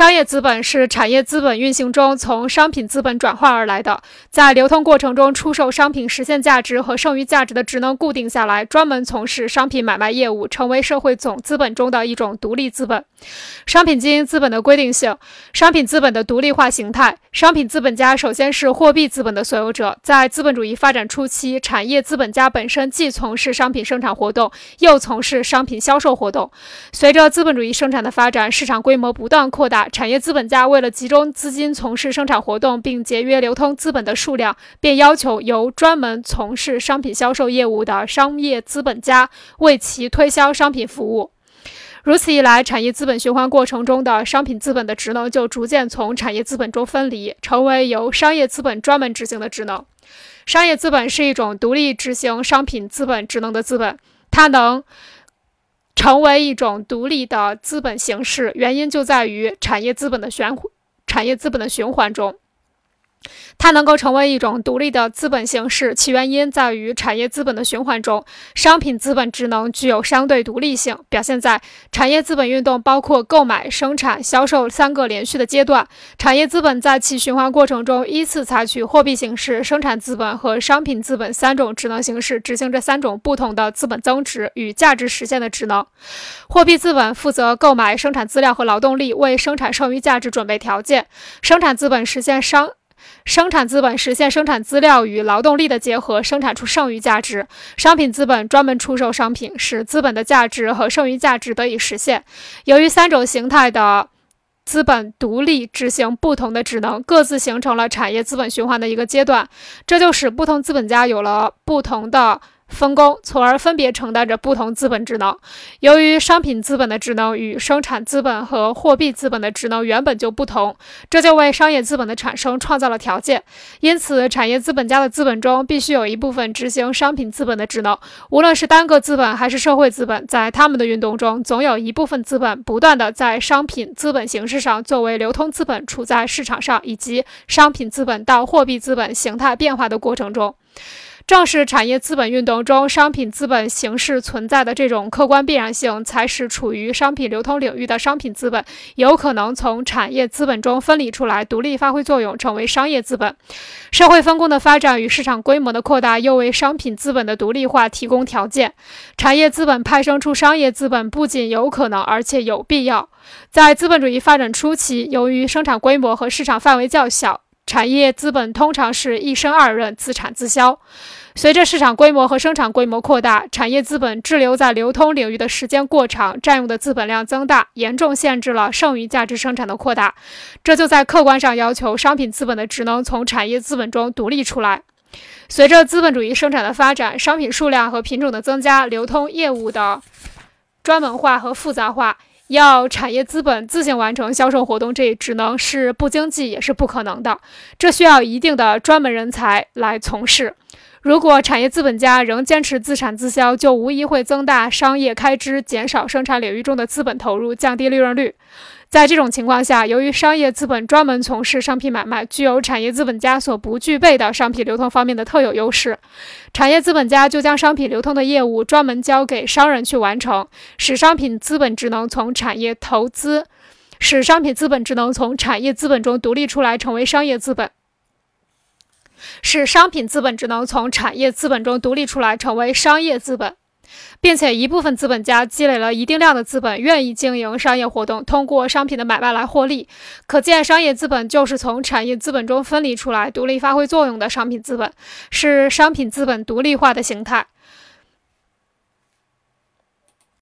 商业资本是产业资本运行中从商品资本转化而来的，在流通过程中出售商品实现价值和剩余价值的职能固定下来，专门从事商品买卖业务，成为社会总资本中的一种独立资本。商品经营资本的规定性，商品资本的独立化形态。商品资本家首先是货币资本的所有者，在资本主义发展初期，产业资本家本身既从事商品生产活动，又从事商品销售活动。随着资本主义生产的发展，市场规模不断扩大，产业资本家为了集中资金从事生产活动，并节约流通资本的数量，便要求由专门从事商品销售业务的商业资本家为其推销商品服务。如此一来，产业资本循环过程中的商品资本的职能就逐渐从产业资本中分离，成为由商业资本专门执行的职能。商业资本是一种独立执行商品资本职能的资本，它能成为一种独立的资本形式，原因就在于产业资本的循产业资本的循环中。它能够成为一种独立的资本形式，其原因在于产业资本的循环中，商品资本职能具有相对独立性，表现在产业资本运动包括购买、生产、销售三个连续的阶段。产业资本在其循环过程中，依次采取货币形式、生产资本和商品资本三种职能形式，执行这三种不同的资本增值与价值实现的职能。货币资本负责购买生产资料和劳动力，为生产剩余价值准备条件；生产资本实现商。生产资本实现生产资料与劳动力的结合，生产出剩余价值。商品资本专门出售商品，使资本的价值和剩余价值得以实现。由于三种形态的资本独立执行不同的职能，各自形成了产业资本循环的一个阶段，这就使不同资本家有了不同的。分工，从而分别承担着不同资本职能。由于商品资本的职能与生产资本和货币资本的职能原本就不同，这就为商业资本的产生创造了条件。因此，产业资本家的资本中必须有一部分执行商品资本的职能。无论是单个资本还是社会资本，在他们的运动中，总有一部分资本不断地在商品资本形式上作为流通资本处在市场上，以及商品资本到货币资本形态变化的过程中。正是产业资本运动中商品资本形式存在的这种客观必然性，才使处于商品流通领域的商品资本有可能从产业资本中分离出来，独立发挥作用，成为商业资本。社会分工的发展与市场规模的扩大，又为商品资本的独立化提供条件。产业资本派生出商业资本，不仅有可能，而且有必要。在资本主义发展初期，由于生产规模和市场范围较小，产业资本通常是一生二任，自产自销。随着市场规模和生产规模扩大，产业资本滞留在流通领域的时间过长，占用的资本量增大，严重限制了剩余价值生产的扩大。这就在客观上要求商品资本的职能从产业资本中独立出来。随着资本主义生产的发展，商品数量和品种的增加，流通业务的专门化和复杂化，要产业资本自行完成销售活动这一职能是不经济也是不可能的。这需要一定的专门人才来从事。如果产业资本家仍坚持自产自销，就无疑会增大商业开支，减少生产领域中的资本投入，降低利润率。在这种情况下，由于商业资本专门从事商品买卖，具有产业资本家所不具备的商品流通方面的特有优势，产业资本家就将商品流通的业务专门交给商人去完成，使商品资本职能从产业投资，使商品资本职能从产业资本中独立出来，成为商业资本。使商品资本只能从产业资本中独立出来，成为商业资本，并且一部分资本家积累了一定量的资本，愿意经营商业活动，通过商品的买卖来获利。可见，商业资本就是从产业资本中分离出来，独立发挥作用的商品资本，是商品资本独立化的形态。